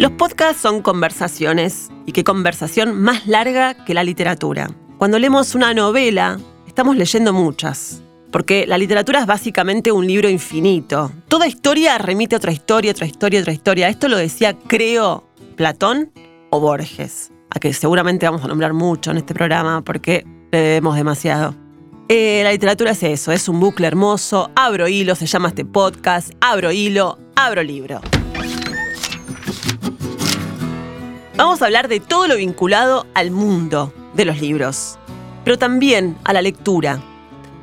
Los podcasts son conversaciones y qué conversación más larga que la literatura. Cuando leemos una novela, estamos leyendo muchas, porque la literatura es básicamente un libro infinito. Toda historia remite a otra historia, otra historia, otra historia. Esto lo decía, creo, Platón o Borges, a que seguramente vamos a nombrar mucho en este programa porque le debemos demasiado. Eh, la literatura es eso, es un bucle hermoso. Abro hilo, se llama este podcast. Abro hilo, abro libro. Vamos a hablar de todo lo vinculado al mundo de los libros, pero también a la lectura,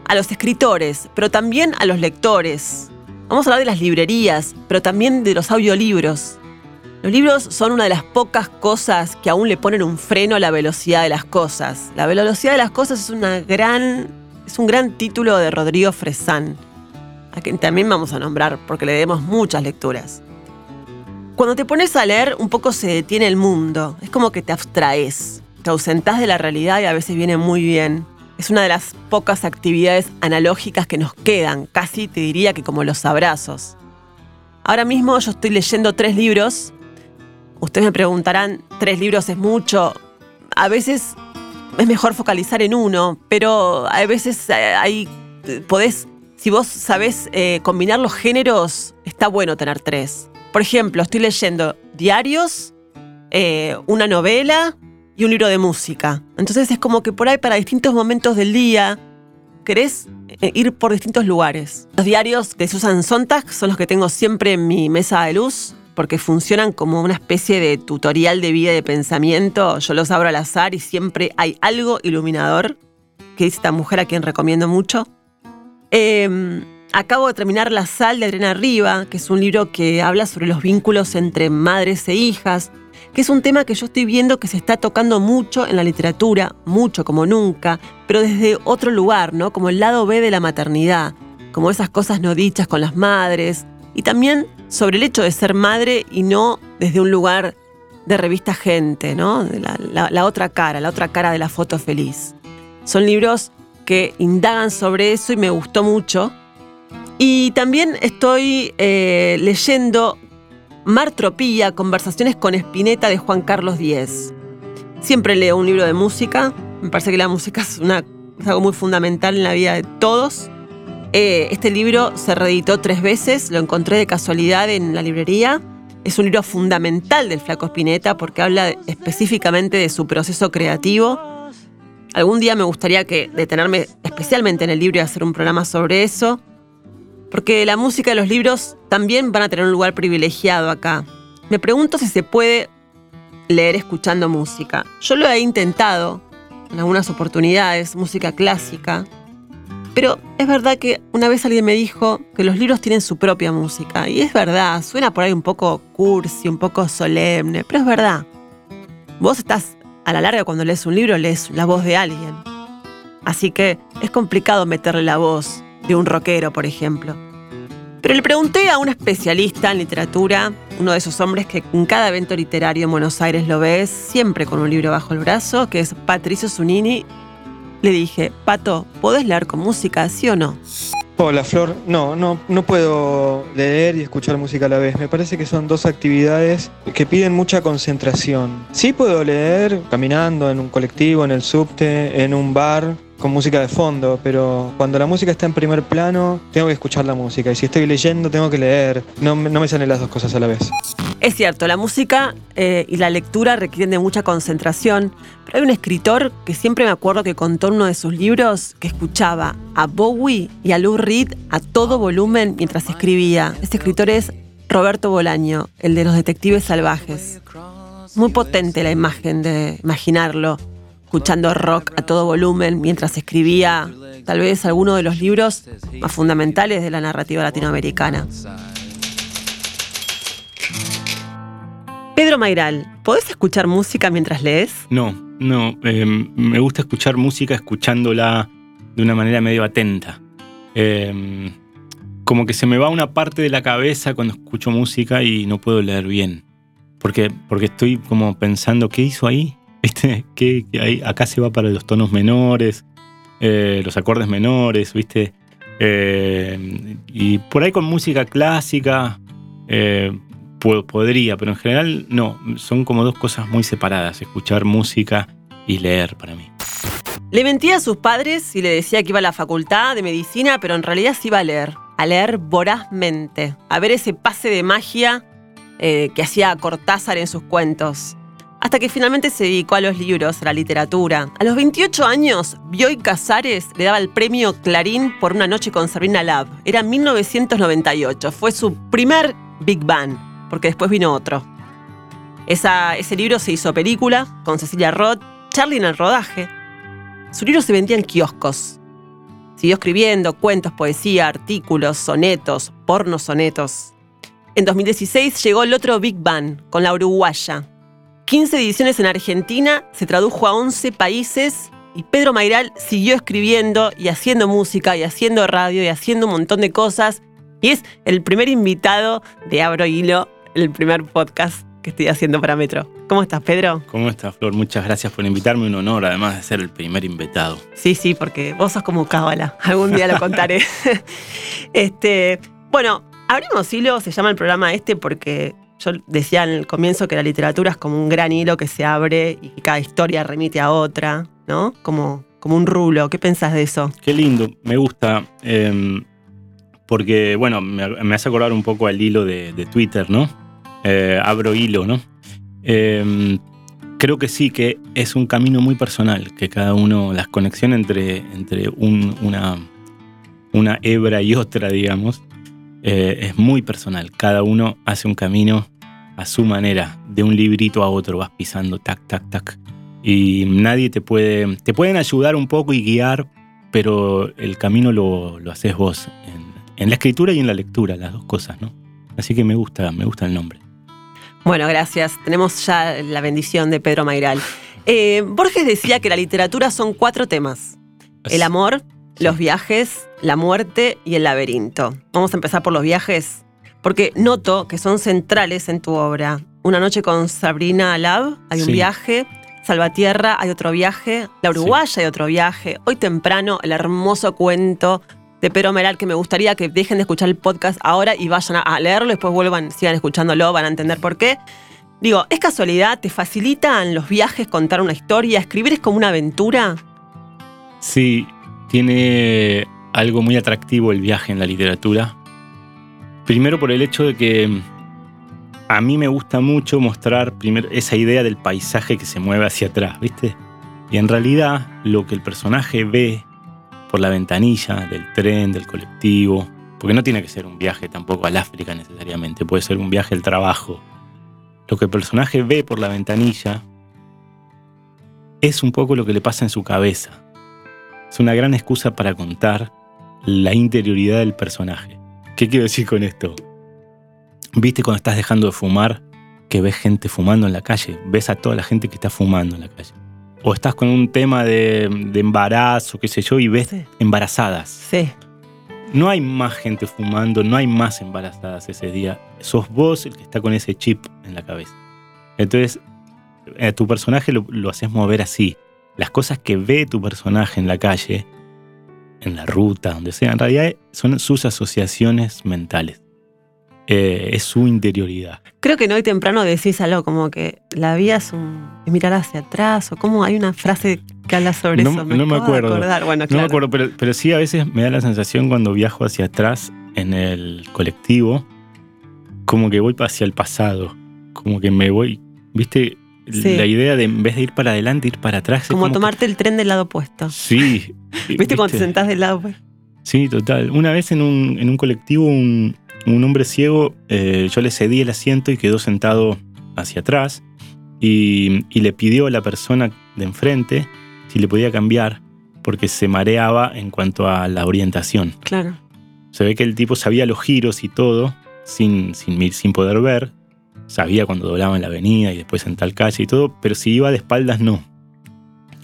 a los escritores, pero también a los lectores. Vamos a hablar de las librerías, pero también de los audiolibros. Los libros son una de las pocas cosas que aún le ponen un freno a la velocidad de las cosas. La velocidad de las cosas es, una gran, es un gran título de Rodrigo Fresán, a quien también vamos a nombrar porque le demos muchas lecturas. Cuando te pones a leer, un poco se detiene el mundo. Es como que te abstraes, te ausentás de la realidad y a veces viene muy bien. Es una de las pocas actividades analógicas que nos quedan, casi te diría que como los abrazos. Ahora mismo yo estoy leyendo tres libros. Ustedes me preguntarán, ¿tres libros es mucho? A veces es mejor focalizar en uno, pero a veces eh, hay, podés, si vos sabés eh, combinar los géneros, está bueno tener tres. Por ejemplo, estoy leyendo diarios, eh, una novela y un libro de música. Entonces es como que por ahí para distintos momentos del día querés eh, ir por distintos lugares. Los diarios de Susan Sontag son los que tengo siempre en mi mesa de luz porque funcionan como una especie de tutorial de vida y de pensamiento. Yo los abro al azar y siempre hay algo iluminador que dice esta mujer a quien recomiendo mucho. Eh, Acabo de terminar La sal de Adriana Riva, que es un libro que habla sobre los vínculos entre madres e hijas, que es un tema que yo estoy viendo que se está tocando mucho en la literatura, mucho como nunca, pero desde otro lugar, ¿no? Como el lado B de la maternidad, como esas cosas no dichas con las madres, y también sobre el hecho de ser madre y no desde un lugar de revista Gente, ¿no? La, la otra cara, la otra cara de la foto feliz. Son libros que indagan sobre eso y me gustó mucho. Y también estoy eh, leyendo Martropía, Conversaciones con Espineta de Juan Carlos Díez. Siempre leo un libro de música. Me parece que la música es, una, algo muy fundamental en la vida de todos. Eh, este libro se reeditó tres veces, lo encontré de casualidad en la librería. Es un libro fundamental del Flaco Spinetta porque habla específicamente de su proceso creativo. Algún día me gustaría que detenerme especialmente en el libro y hacer un programa sobre eso. Porque la música y los libros también van a tener un lugar privilegiado acá. Me pregunto si se puede leer escuchando música. Yo lo he intentado en algunas oportunidades, música clásica. Pero es verdad que una vez alguien me dijo que los libros tienen su propia música. Y es verdad, suena por ahí un poco cursi, un poco solemne, pero es verdad. Vos estás, a la larga cuando lees un libro, lees la voz de alguien. Así que es complicado meterle la voz de un rockero, por ejemplo. Pero le pregunté a un especialista en literatura, uno de esos hombres que en cada evento literario en Buenos Aires lo ves, siempre con un libro bajo el brazo, que es Patricio Zunini. Le dije, Pato, ¿podés leer con música, sí o no? Hola Flor, no, no, no puedo leer y escuchar música a la vez. Me parece que son dos actividades que piden mucha concentración. Sí puedo leer caminando en un colectivo, en el subte, en un bar, con música de fondo, pero cuando la música está en primer plano, tengo que escuchar la música. Y si estoy leyendo, tengo que leer. No, no me salen las dos cosas a la vez. Es cierto, la música eh, y la lectura requieren de mucha concentración, pero hay un escritor que siempre me acuerdo que contó uno de sus libros que escuchaba a Bowie y a Lou Reed a todo volumen mientras escribía. Este escritor es Roberto Bolaño, el de los detectives salvajes. Muy potente la imagen de imaginarlo, escuchando rock a todo volumen mientras escribía tal vez alguno de los libros más fundamentales de la narrativa latinoamericana. Pedro Mairal, ¿podés escuchar música mientras lees? No, no. Em, me gusta escuchar música escuchándola de una manera medio atenta. Em, como que se me va una parte de la cabeza cuando escucho música y no puedo leer bien. Porque, porque estoy como pensando, ¿qué hizo ahí? ¿Viste? ¿Qué, hay? Acá se va para los tonos menores, eh, los acordes menores, ¿viste? Eh, y por ahí con música clásica, eh, podría, pero en general no, son como dos cosas muy separadas, escuchar música y leer para mí. Le mentía a sus padres y le decía que iba a la facultad de medicina, pero en realidad se iba a leer, a leer vorazmente, a ver ese pase de magia eh, que hacía Cortázar en sus cuentos. Hasta que finalmente se dedicó a los libros, a la literatura. A los 28 años, Bioy Casares le daba el premio Clarín por una noche con Sabrina Lab. Era 1998, fue su primer Big Bang porque después vino otro. ese libro se hizo película con Cecilia Roth, Charlie en el rodaje. Su libro se vendía en kioscos. Siguió escribiendo cuentos, poesía, artículos, sonetos, porno sonetos. En 2016 llegó el otro Big Bang con la uruguaya. 15 ediciones en Argentina, se tradujo a 11 países y Pedro Mairal siguió escribiendo y haciendo música y haciendo radio y haciendo un montón de cosas. Y es el primer invitado de Abro Hilo el primer podcast que estoy haciendo para Metro. ¿Cómo estás, Pedro? ¿Cómo estás, Flor? Muchas gracias por invitarme. Un honor, además de ser el primer invitado. Sí, sí, porque vos sos como cábala. Algún día lo contaré. este, bueno, Abrimos Hilo se llama el programa este porque yo decía en el comienzo que la literatura es como un gran hilo que se abre y cada historia remite a otra, ¿no? Como, como un rulo. ¿Qué pensás de eso? Qué lindo, me gusta. Em, porque, bueno, me, hace acordar un poco al hilo de Twitter, ¿no? Eh, abro hilo, ¿no? Em, creo que sí, que es un camino muy personal, que cada uno, las conexiones entre, entre una, una hebra y otra, digamos, eh, es muy personal. Cada uno hace un camino a su manera, de un librito a otro, vas pisando, tac, tac, tac. Y nadie te puede, te pueden ayudar un poco y guiar, pero el camino lo, lo haces vos, en, en la escritura y en la lectura, las dos cosas, ¿no? Así que me gusta, me gusta el nombre. Bueno, gracias. Tenemos ya la bendición de Pedro Mairal. Eh, Borges decía que la literatura son cuatro temas. El amor, los viajes, la muerte y el laberinto. Vamos a empezar por los viajes, porque noto que son centrales en tu obra. Una noche con Sabrina Lab, hay un viaje. Salvatierra, hay otro viaje. La Uruguaya, hay otro viaje. Hoy temprano, el hermoso cuento de Pedro Meral que me gustaría que dejen de escuchar el podcast ahora y vayan a leerlo, después vuelvan, sigan escuchándolo, van a entender por qué. Digo, ¿es casualidad? ¿Te facilitan los viajes contar una historia? ¿Escribir es como una aventura? Sí, tiene algo muy atractivo el viaje en la literatura. Primero por el hecho de que a mí me gusta mucho mostrar primero esa idea del paisaje que se mueve hacia atrás, ¿viste? Y en realidad lo que el personaje ve por la ventanilla del tren, del colectivo, porque no tiene que ser un viaje tampoco al África necesariamente, puede ser un viaje al trabajo. Lo que el personaje ve por la ventanilla es un poco lo que le pasa en su cabeza. Es una gran excusa para contar la interioridad del personaje. ¿Qué quiero decir con esto? ¿Viste cuando estás dejando de fumar que ves gente fumando en la calle? Ves a toda la gente que está fumando en la calle o estás con un tema de, embarazo, qué sé yo, y ves embarazadas. Sí. No hay más gente fumando, no hay más embarazadas ese día. Sos vos el que está con ese chip en la cabeza. Entonces, a tu personaje lo, lo haces mover así. Las cosas que ve tu personaje en la calle, en la ruta, donde sea, en realidad son sus asociaciones mentales. Eh, es su interioridad. Creo que no hoy temprano decís algo como que la vida es, un, mirar hacia atrás, o como hay una frase que habla sobre eso. no me acuerdo. No me acuerdo, pero, pero sí a veces me da la sensación cuando viajo hacia atrás en el colectivo, como que voy hacia el pasado, como que me voy, viste, la idea de en vez de ir para adelante, ir para atrás. Como, tomarte el tren del lado opuesto. Sí. ¿Viste, cuando te sentás del lado opuesto? Sí, total. Una vez en un, en un colectivo, un, un hombre ciego, eh, yo le cedí el asiento y quedó sentado hacia atrás y, le pidió a la persona de enfrente si le podía cambiar porque se mareaba en cuanto a la orientación. Claro. Se ve que el tipo sabía los giros y todo sin, sin, sin poder ver. Sabía cuando doblaba en la avenida y después en tal calle y todo, pero si iba de espaldas no.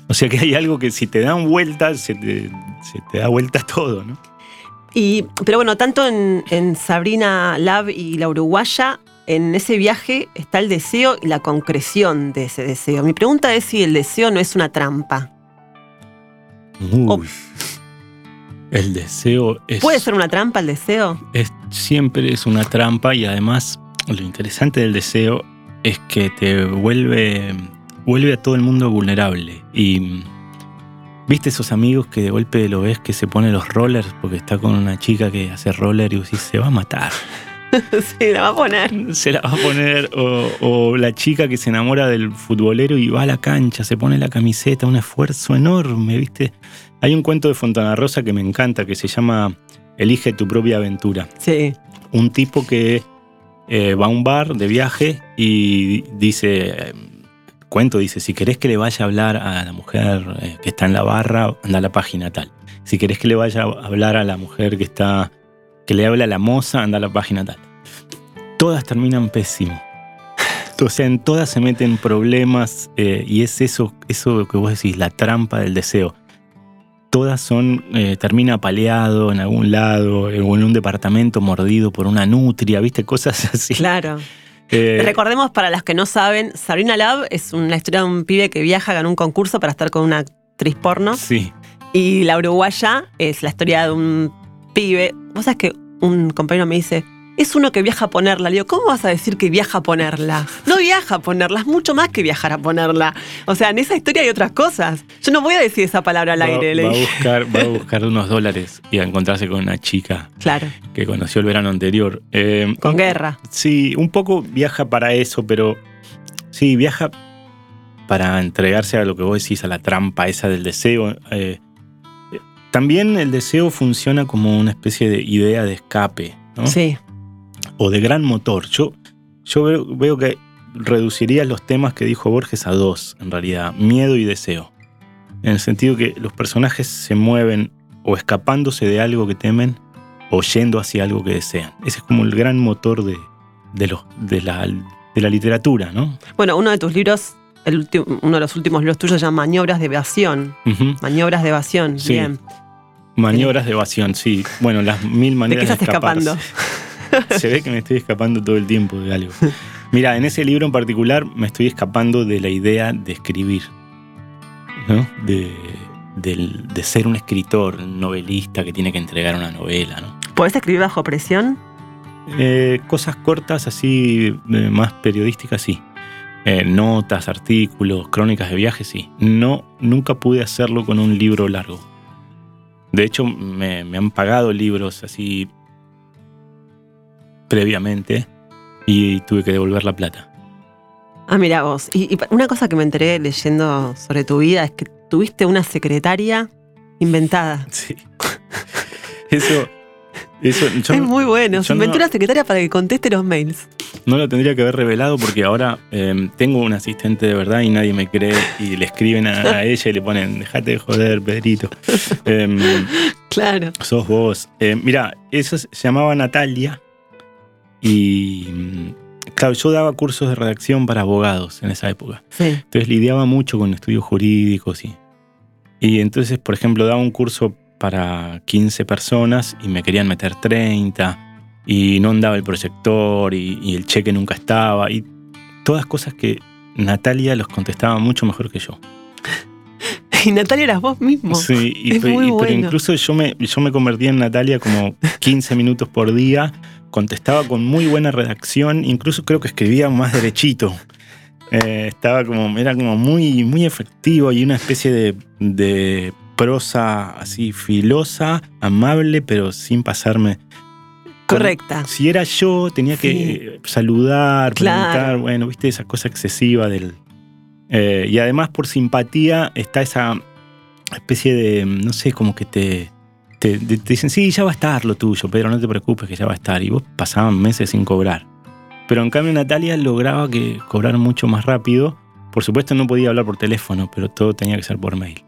O sea que hay algo que si te dan vueltas, se te, se te da vuelta todo, ¿no? pero bueno, tanto en, Sabrina Lab y la Uruguaya, en ese viaje está el deseo y la concreción de ese deseo. Mi pregunta es si el deseo no es una trampa. Uy. El deseo es. ¿Puede ser una trampa el deseo? Es, siempre es una trampa y además lo interesante del deseo es que te vuelve, vuelve a todo el mundo vulnerable. Y viste esos amigos que de golpe lo ves que se pone los rollers porque está con una chica que hace roller y decís, se va a matar. sí, la va a poner. Se la va a poner. O, o la chica que se enamora del futbolero y va a la cancha, se pone la camiseta, un esfuerzo enorme, ¿viste? Hay un cuento de Fontana Rosa que me encanta que se llama Elige tu propia aventura. Sí. Un tipo que eh, va a un bar de viaje y dice, cuento, dice, si querés que le vaya a hablar a la mujer eh, que está en la barra, anda a la página tal. Si querés que le vaya a hablar a la mujer que está, que le habla a la moza, anda a la página tal. Todas terminan pésimo. O sea, en todas se meten problemas eh, y es eso, eso que vos decís, la trampa del deseo. Todas son, eh, termina apaleado en algún lado, o en un departamento mordido por una nutria, ¿viste? Cosas así. Claro. Eh, Recordemos para los que no saben, Sabrina Love es una historia de un pibe que viaja, ganó un concurso para estar con una actriz porno. Sí, Y la uruguaya es la historia de un pibe. Vos sabés que un compañero me dice, es uno que viaja a ponerla. Le digo, ¿cómo vas a decir que viaja a ponerla? No viaja a ponerla, es mucho más que viajar a ponerla. O sea, en esa historia hay otras cosas. Yo no voy a decir esa palabra al va, aire. le va a buscar, va a buscar unos dólares y a encontrarse con una chica Claro, que conoció el verano anterior. Eh, con guerra. Sí, un poco viaja para eso, pero sí, viaja para entregarse a lo que vos decís, a la trampa esa del deseo. Eh, también el deseo funciona como una especie de idea de escape, ¿no? Sí, O de gran motor. Yo, yo veo, veo que reduciría los temas que dijo Borges a dos, en realidad, miedo y deseo. En el sentido que los personajes se mueven o escapándose de algo que temen o yendo hacia algo que desean. Ese es como el gran motor de, de, los, de, la, de la literatura, ¿no? Bueno, uno de tus libros, el uno de los últimos libros tuyos se llama Maniobras de evasión. Maniobras de evasión, Sí. bien. Maniobras de evasión, sí. Bueno, las mil ¿De maneras qué estás escaparse. escapando? Se ve que me estoy escapando todo el tiempo de algo. Mira, en ese libro en particular me estoy escapando de la idea de escribir, ¿no? De, ser un escritor, un novelista que tiene que entregar una novela, ¿no? ¿Podés escribir bajo presión? Eh, cosas cortas así, eh, más periodísticas, sí. Eh, notas, artículos, crónicas de viajes, sí. No, nunca pude hacerlo con un libro largo. De hecho, me, me han pagado libros así previamente y tuve que devolver la plata. Ah, mira vos. Y, y una cosa que me enteré leyendo sobre tu vida es que tuviste una secretaria inventada. Sí. Eso, eso yo es muy bueno. yo Se inventó no- una secretaria para que conteste los mails. no lo tendría que haber revelado porque ahora eh, tengo un asistente de verdad y nadie me cree y le escriben a, a ella y le ponen, dejate de joder, Pedrito. Em, Claro. sos vos. Eh, mira, eso se llamaba Natalia y claro, yo daba cursos de redacción para abogados en esa época. Sí. Entonces lidiaba mucho con estudios jurídicos y, y entonces, por ejemplo, daba un curso para 15 personas y me querían meter 30 y no andaba el proyector y, y el cheque nunca estaba y todas cosas que Natalia los contestaba mucho mejor que yo. Y Natalia eras vos mismo. Sí, y, Es pe- muy y- pero bueno. incluso yo me, yo me convertí en Natalia como 15 minutos por día, contestaba con muy buena redacción, incluso creo que escribía más derechito. Eh, estaba como, era como muy, muy efectivo y una especie de, de prosa así filosa, amable, pero sin pasarme. Correcta. Si era yo, tenía que Sí. saludar, Claro. preguntar, bueno, viste esa cosa excesiva del... eh, y además por simpatía está esa especie de, no sé, como que te, te, te dicen, sí, ya va a estar lo tuyo, Pedro, no te preocupes que ya va a estar. Y vos pasaban meses sin cobrar. Pero en cambio Natalia lograba que cobrar mucho más rápido. Por supuesto no podía hablar por teléfono, pero todo tenía que ser por mail.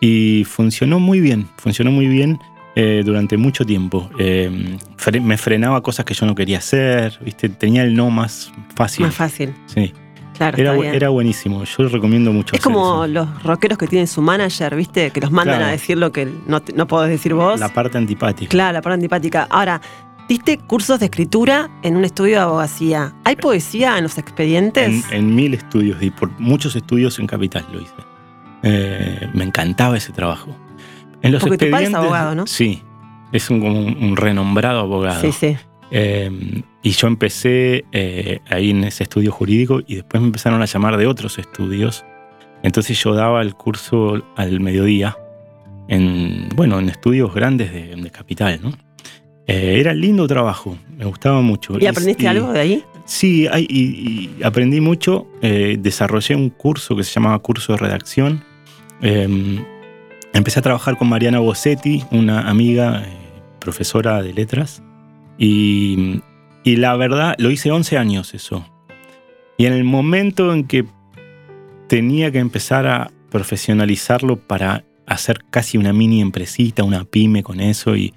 Y funcionó muy bien, funcionó muy bien eh, durante mucho tiempo. Eh, fre- me frenaba cosas que yo no quería hacer, ¿viste? tenía el no más fácil. Más fácil. Sí. Claro. Era, era buenísimo, yo recomiendo mucho. es como eso. los rockeros que tienen su manager, ¿viste? Que los mandan Claro. a decir lo que no, no podés decir vos. la parte antipática. Claro, la parte antipática. Ahora, diste cursos de escritura en un estudio de abogacía. ¿Hay poesía en los expedientes? En, en mil estudios y por muchos estudios en Capital lo hice. Eh, me encantaba ese trabajo. En los Porque tu padre es expedientes- abogado, ¿no? Sí, es un, como un, un renombrado abogado. sí, sí. Eh, y yo empecé eh, ahí en ese estudio jurídico y después me empezaron a llamar de otros estudios. Entonces yo daba el curso al mediodía en, bueno, en estudios grandes de, de Capital, ¿no? Eh, era lindo trabajo, me gustaba mucho. ¿Y aprendiste algo de ahí? Sí, y, aprendí mucho. Eh, desarrollé un curso que se llamaba Curso de Redacción. Em, empecé a trabajar con Mariana Bossetti, una amiga, eh, profesora de letras. Y, y la verdad, lo hice 11 años eso. Y en el momento en que tenía que empezar a profesionalizarlo para hacer casi una mini empresita, una pyme con eso y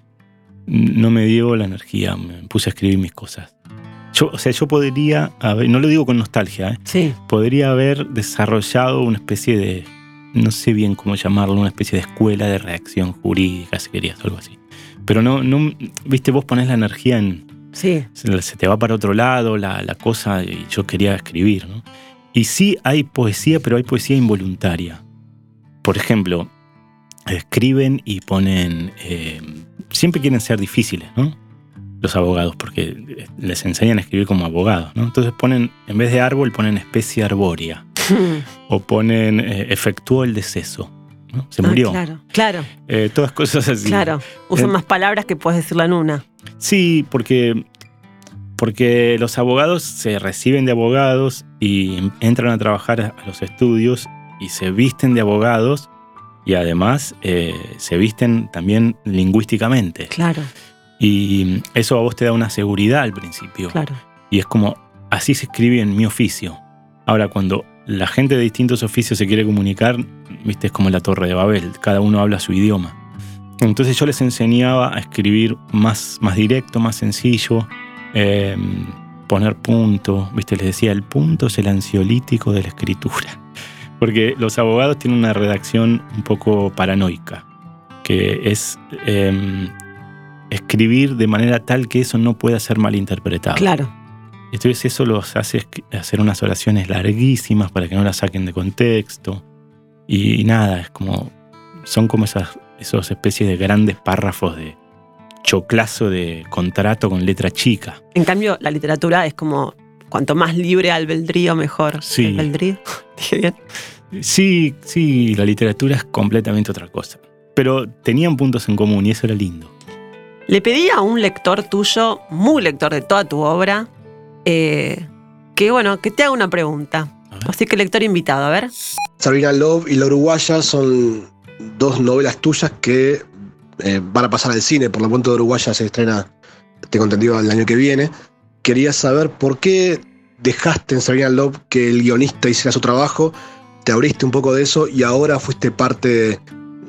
no me dio la energía, me puse a escribir mis cosas. Yo, o sea, yo podría haber, no lo digo con nostalgia, ¿eh? sí. podría haber desarrollado una especie de, no sé bien cómo llamarlo, una especie de escuela de reacción jurídica, si querías, algo así. Pero no, no viste, vos pones la energía en... Sí. Se, te va para otro lado la, la cosa y yo quería escribir, ¿no? Y sí hay poesía, pero hay poesía involuntaria. Por ejemplo, escriben y ponen... Eh, siempre quieren ser difíciles, ¿no? Los abogados, porque les enseñan a escribir como abogados, ¿no? Entonces ponen, en vez de árbol, ponen especie arbórea. o ponen eh, efectuó el deceso. ¿no? Se ah, murió. claro, claro. Eh, todas cosas así. Claro, usan más palabras que puedes decirla en una. Sí, porque, porque los abogados se reciben de abogados y entran a trabajar a los estudios y se visten de abogados y además eh, se visten también lingüísticamente. Claro. Y eso a vos te da una seguridad al principio. Claro. Y es como, así se escribe en mi oficio. Ahora, cuando la gente de distintos oficios se quiere comunicar, viste, es como la torre de Babel, cada uno habla su idioma. Entonces yo les enseñaba a escribir más, más directo, más sencillo, em, poner punto, viste, les decía, el punto es el ansiolítico de la escritura. Porque los abogados tienen una redacción un poco paranoica, que es em, escribir de manera tal que eso no pueda ser malinterpretado. Claro. Entonces eso los hace hacer unas oraciones larguísimas para que no las saquen de contexto. Y, nada, es como. Son como esas, esas especies de grandes párrafos de choclazo de contrato con letra chica. En cambio, la literatura es como cuanto más libre albedrío, mejor. Sí. Albedrío. Dije bien. Sí, sí, la literatura es completamente otra cosa. Pero tenían puntos en común y eso era lindo. Le pedí a un lector tuyo, muy lector de toda tu obra, eh, que bueno, que te haga una pregunta. Así que lector invitado, a ver. Sabrina Love y La Uruguaya son dos novelas tuyas que eh, van a pasar al cine. Por lo pronto, Uruguaya se estrena, tengo entendido, el año que viene quería saber por qué dejaste en Sabrina Love que el guionista hiciera su trabajo, te abriste un poco de eso y ahora fuiste parte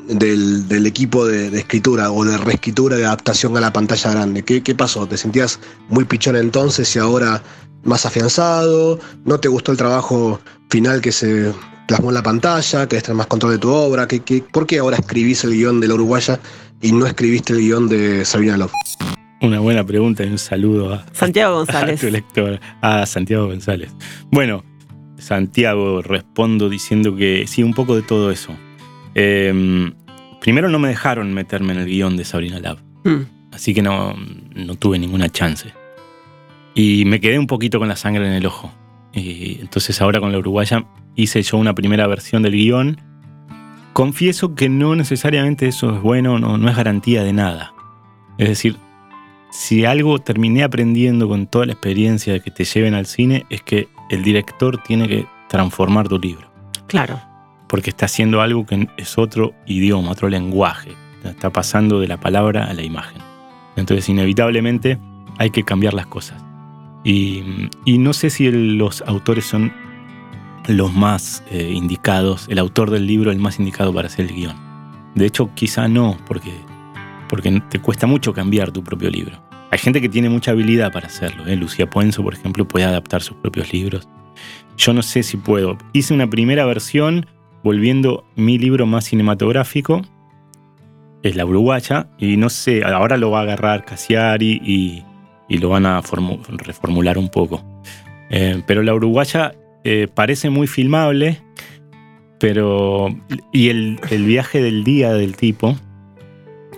del, equipo de, escritura o de reescritura de adaptación a la pantalla grande. ¿Qué, ¿Qué, pasó? ¿Te sentías muy pichón entonces y ahora más afianzado? ¿No te gustó el trabajo final que se plasmó en la pantalla? ¿Querés tener más control de tu obra? ¿Qué, qué, por qué ahora escribís el guion de la Uruguaya y no escribiste el guion de Sabrina Love? Una buena pregunta y un saludo a Santiago González. A tu lector, a Santiago González. Bueno, Santiago, respondo diciendo que sí, un poco de todo eso. Em, primero no me dejaron meterme en el guion de Sabrina Lab. Hmm. Así que no, no tuve ninguna chance. Y me quedé un poquito con la sangre en el ojo. Y entonces ahora con la uruguaya hice yo una primera versión del guion. Confieso que no necesariamente eso es bueno, no, no es garantía de nada. Es decir, si algo terminé aprendiendo con toda la experiencia de que te lleven al cine es que el director tiene que transformar tu libro. Claro. Porque está haciendo algo que es otro idioma, otro lenguaje. Está pasando de la palabra a la imagen. Entonces, inevitablemente, hay que cambiar las cosas. Y, no sé si los autores son los más eh, indicados, el autor del libro el más indicado para hacer el guion. De hecho, quizá no, porque porque te cuesta mucho cambiar tu propio libro. Hay gente que tiene mucha habilidad para hacerlo. ¿eh? Lucía Puenzo, por ejemplo, puede adaptar sus propios libros. Yo no sé si puedo. Hice una primera versión volviendo mi libro más cinematográfico, es La Uruguaya, y no sé, ahora lo va a agarrar Casiari y, lo van a reformular un poco. Eh, pero La Uruguaya eh, parece muy filmable, pero. Y el, el viaje del día del tipo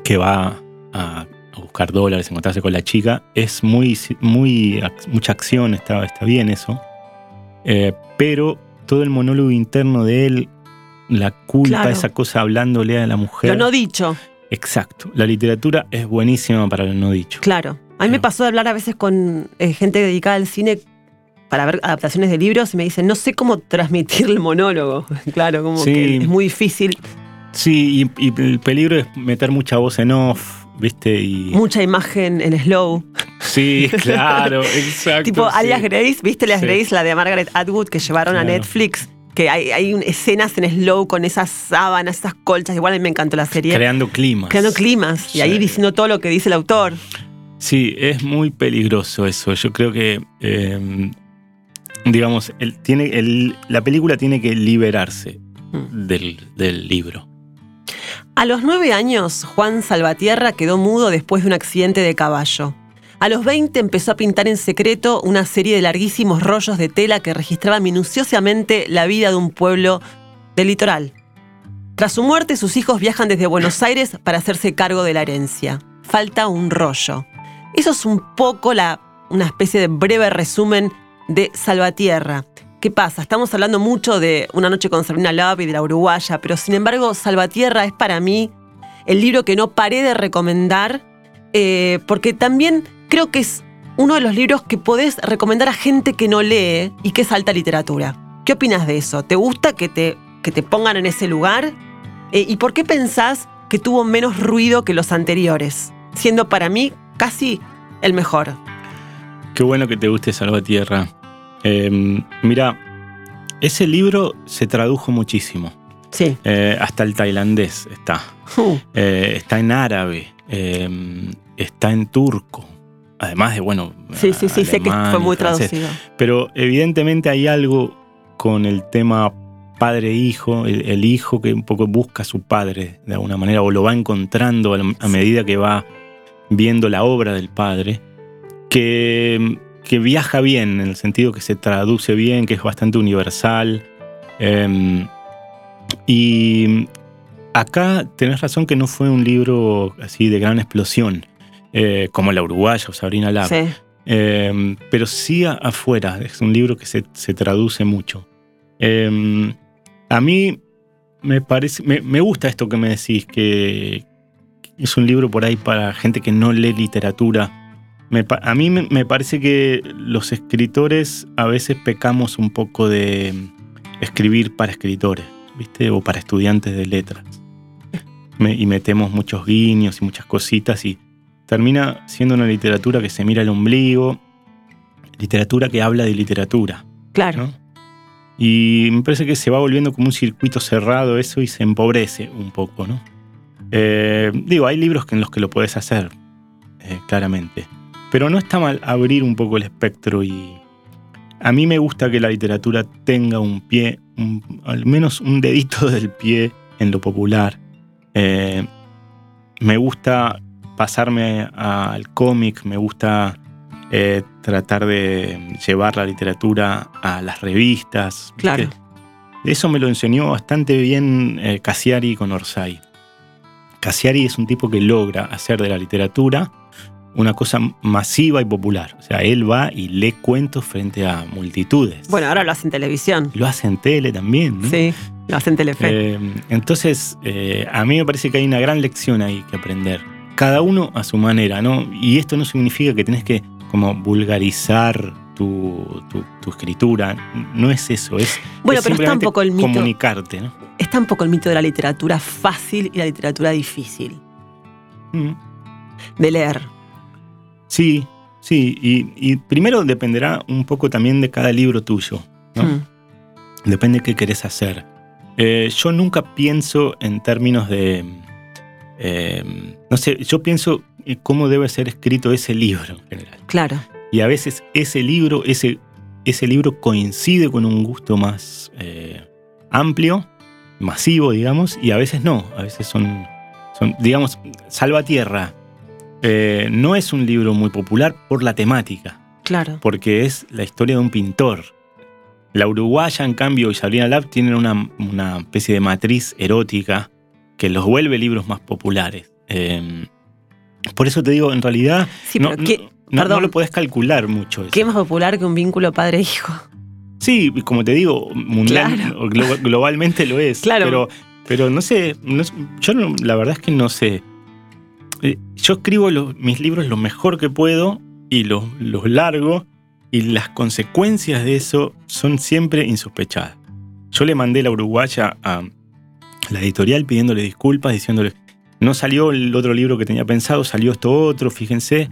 que va a, buscar dólares, encontrarse con la chica. Es muy, muy mucha acción, está, está bien eso. Eh, pero todo el monólogo interno de él, la culpa, esa cosa hablándole a la mujer. Lo no dicho. Exacto. La literatura es buenísima para lo no dicho. Claro. A mí me pasó de hablar a veces con eh, gente dedicada al cine para ver adaptaciones de libros y me dicen, no sé cómo transmitir el monólogo. claro, como que es muy difícil. Sí, y, el peligro es meter mucha voz en off, ¿viste? Y... Mucha imagen en slow. Sí, claro, exacto. tipo Alias Grace, ¿viste Alias Grace, la de Margaret Atwood que llevaron a Netflix? Que hay, hay, escenas en slow con esas sábanas, esas colchas. Igual a mí me encantó la serie. Creando climas. Creando climas. Y ahí diciendo todo lo que dice el autor. Sí, es muy peligroso eso. Yo creo que em, digamos, tiene, la película tiene que liberarse mm. del, libro. A los nueve años, Juan Salvatierra quedó mudo después de un accidente de caballo. A los 20 empezó a pintar en secreto una serie de larguísimos rollos de tela que registraba minuciosamente la vida de un pueblo del litoral. Tras su muerte, sus hijos viajan desde Buenos Aires para hacerse cargo de la herencia. Falta un rollo. Eso es un poco la, una especie de breve resumen de Salvatierra. ¿Qué pasa? Estamos hablando mucho de Una noche con Sabrina Love y de la uruguaya, pero sin embargo Salvatierra es para mí el libro que no paré de recomendar, eh, porque también creo que es uno de los libros que podés recomendar a gente que no lee y que es alta literatura. ¿Qué opinas de eso? ¿Te gusta que te, que te pongan en ese lugar? Eh, ¿Y por qué pensás que tuvo menos ruido que los anteriores, siendo para mí casi el mejor? Qué bueno que te guste Salvatierra. Em, mira, ese libro se tradujo muchísimo. Sí. Eh, hasta el tailandés está. Uh. Eh, está en árabe. Em, está en turco. Además de, bueno. Sí, sí, sí, sé que fue muy traducido. Pero evidentemente hay algo con el tema padre-hijo, el, hijo que un poco busca a su padre de alguna manera o lo va encontrando a medida que va viendo la obra del padre, que que viaja bien, en el sentido que se traduce bien, que es bastante universal. Em, y acá tenés razón que no fue un libro así de gran explosión, eh, como La Uruguaya o Sabrina Lab. Em, pero sí afuera, es un libro que se, traduce mucho. Em, a mí me parece, me, gusta esto que me decís, que es un libro por ahí para gente que no lee literatura a mí me, parece que los escritores a veces pecamos un poco de escribir para escritores, ¿viste? O para estudiantes de letras. y metemos muchos guiños y muchas cositas y termina siendo una literatura que se mira el ombligo, literatura que habla de literatura. Claro. Y me parece que se va volviendo como un circuito cerrado eso y se empobrece un poco, ¿no? Eh, digo, hay libros en los que lo puedes hacer, eh, claramente. Pero no está mal abrir un poco el espectro y a mí me gusta que la literatura tenga un pie, al menos un dedito del pie en lo popular. Eh, me gusta pasarme al cómic, me gusta eh, tratar de llevar la literatura a las revistas. Claro. Eso me lo enseñó bastante bien eh, Cassiari con Orsay. Cassiari es un tipo que logra hacer de la literatura una cosa masiva y popular. O sea, él va y lee cuentos frente a multitudes. Bueno, ahora lo hace en televisión. Lo hace en tele también, ¿no? Sí, lo hace en Telefe. Eh, entonces, eh, a mí me parece que hay una gran lección ahí que aprender. Cada uno a su manera, ¿no? Y esto no significa que tenés que como vulgarizar tu, escritura. No es eso, es, bueno, pero un poco el mito, comunicarte, ¿no? Está un poco el mito de la literatura fácil y la literatura difícil. Mm. De leer. Sí, sí, y, primero dependerá un poco también de cada libro tuyo, ¿no? Hmm. Depende de qué querés hacer. Eh, yo nunca pienso en términos de... Eh, no sé, yo pienso cómo debe ser escrito ese libro en general. Claro. Y a veces ese libro, ese, ese libro coincide con un gusto más eh, amplio, masivo, digamos, y a veces no. A veces son, son digamos, Salvatierra eh, no es un libro muy popular por la temática. Claro. Porque es la historia de un pintor. La uruguaya, en cambio, y Sabrina Lab tienen una, especie de matriz erótica que los vuelve libros más populares. Em, Por eso te digo, en realidad Sí, no, pero ¿qué- no- no- perdón. no lo podés calcular mucho. eso. ¿Qué más popular que un vínculo padre-hijo? Sí, como te digo, mundial, Claro. glo- globalmente lo es. Claro. Pero, pero no sé, no yo no- la verdad es que no sé. Eh, Yo escribo los- mis libros lo mejor que puedo y los, los largo y las consecuencias de eso son siempre insospechadas. Yo le mandé la uruguaya a la editorial pidiéndole disculpas, diciéndole, no salió el otro libro que tenía pensado, salió esto otro, fíjense.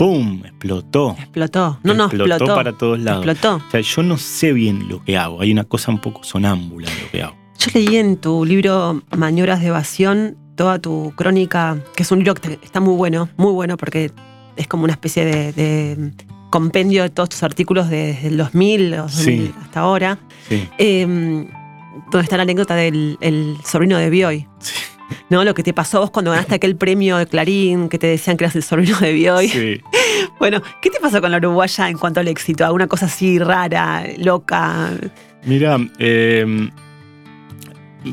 ¡Pum! Explotó. Explotó. No, no, explotó, explotó. para todos lados. Explotó. O sea, yo no sé bien lo que hago. Hay una cosa un poco sonámbula en lo que hago. Yo leí en tu libro Maniobras de Evasión toda tu crónica, que es un libro que está muy bueno, muy bueno porque es como una especie de, de compendio de todos tus artículos desde el 2000, los Sí. 2000 hasta ahora, Sí. eh, donde está la anécdota del el sobrino de Bioy. Sí. ¿No? Lo que te pasó vos cuando ganaste aquel premio de Clarín, que te decían que eras el sobrino de Bioy. Sí. Bueno, ¿qué te pasó con la uruguaya en cuanto al éxito? ¿Alguna cosa así rara, loca? Mira, eh,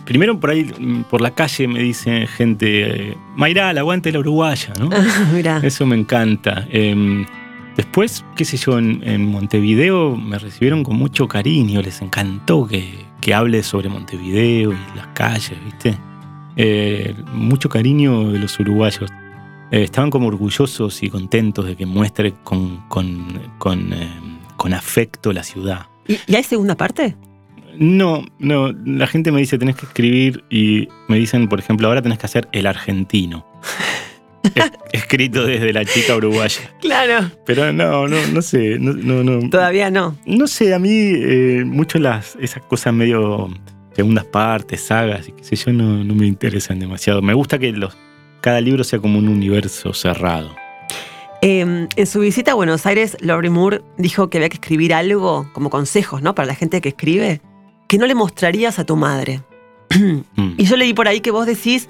primero por ahí, por la calle me dicen gente, Mayral, aguante la uruguaya, ¿no? Mira. Eso me encanta. Eh, después, qué sé yo, en, en Montevideo me recibieron con mucho cariño, les encantó que, que hable sobre Montevideo y las calles, ¿viste? Eh, mucho cariño de los uruguayos. Eh, estaban como orgullosos y contentos de que muestre con, con, con, eh, con afecto la ciudad. ¿Y, y hay segunda parte? No, no, la gente me dice tenés que escribir y me dicen, por ejemplo, ahora tenés que hacer el argentino. Es- escrito desde la chica uruguaya. Claro. Pero no, no, no sé, no, no, no. Todavía no. No sé, a mí eh, mucho las, esas cosas medio segundas partes, sagas y qué sé yo, no, no me interesan demasiado. Me gusta que los, cada libro sea como un universo cerrado. Eh, en su visita a Buenos Aires, Laurie Moore dijo que había que escribir algo como consejos, ¿no? Para la gente que escribe, que no le mostrarías a tu madre. Mm. Y yo leí por ahí que vos decís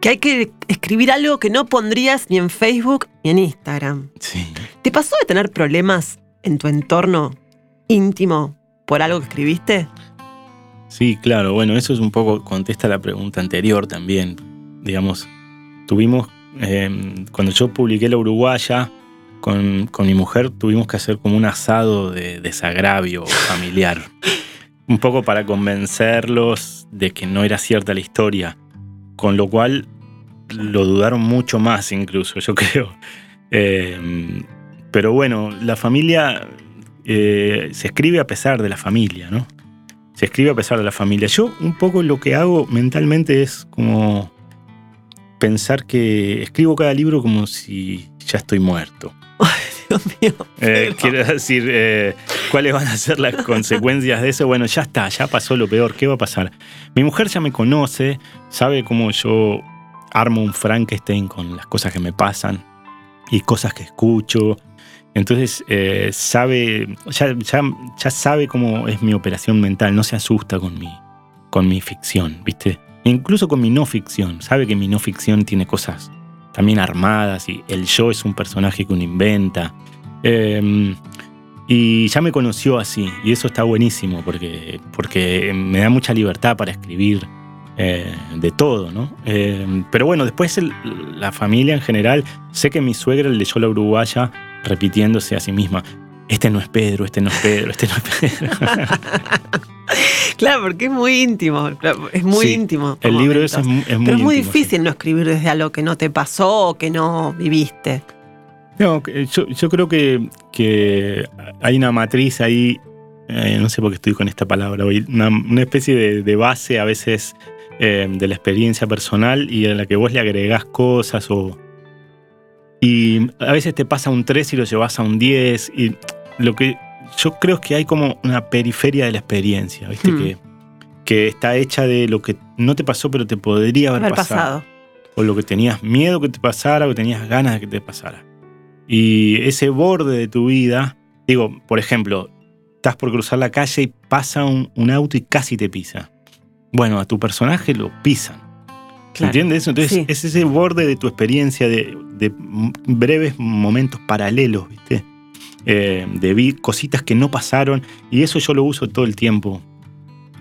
que hay que escribir algo que no pondrías ni en Facebook ni en Instagram. Sí. ¿Te pasó de tener problemas en tu entorno íntimo por algo que escribiste? Sí, claro. Bueno, eso es un poco, contesta la pregunta anterior también. Digamos, tuvimos, eh, cuando yo publiqué La Uruguaya con, con mi mujer, tuvimos que hacer como un asado de desagravio familiar. un poco para convencerlos de que no era cierta la historia. Con lo cual lo dudaron mucho más incluso, yo creo. Eh, pero bueno, la familia eh, se escribe a pesar de la familia, ¿no? Se escribe a pesar de la familia. Yo un poco lo que hago mentalmente es como pensar que escribo cada libro como si ya estoy muerto. Dios mío. Eh, quiero decir, eh, ¿cuáles van a ser las consecuencias de eso? Bueno, ya está, ya pasó lo peor, ¿qué va a pasar? Mi mujer ya me conoce, sabe cómo yo armo un Frankenstein con las cosas que me pasan y cosas que escucho. Entonces, eh, sabe, ya, ya, sabe cómo es mi operación mental, no se asusta con mi, con mi ficción, ¿viste? Incluso con mi no ficción, sabe que mi no ficción tiene cosas también armadas y el yo es un personaje que uno inventa. Eh, y ya me conoció así, y eso está buenísimo porque, porque me da mucha libertad para escribir eh, de todo, ¿no? Eh, pero bueno, después la familia en general, sé que mi suegra leyó la uruguaya repitiéndose a sí misma. Este no es Pedro, este no es Pedro, este no es Pedro. Claro, porque es muy íntimo. Es muy Sí, íntimo. El libro es, es muy Pero es muy sí. difícil no escribir desde algo que no te pasó o que no viviste. No, que- yo, yo creo que, que hay una matriz ahí, eh, no sé por qué estoy con esta palabra hoy, una, una especie de, de base a veces eh, de la experiencia personal y a la que vos le agregás cosas o... Y a veces te pasa un 3 y lo llevas a un 10 y lo que yo creo es que hay como una periferia de la experiencia, ¿viste? Hmm. Que, que está hecha de lo que no te pasó pero te podría haber, Haber pasado pasado. o lo que tenías miedo que te pasara o que tenías ganas de que te pasara. Y ese borde de tu vida, digo, por ejemplo, estás por cruzar la calle y pasa un, un auto y casi te pisa. Bueno, a tu personaje lo pisan. ¿Se Claro. entiende eso? Entonces Sí. es ese borde de tu experiencia de, breves momentos paralelos, ¿viste? Eh, de vi- cositas que no pasaron y eso yo lo uso todo el tiempo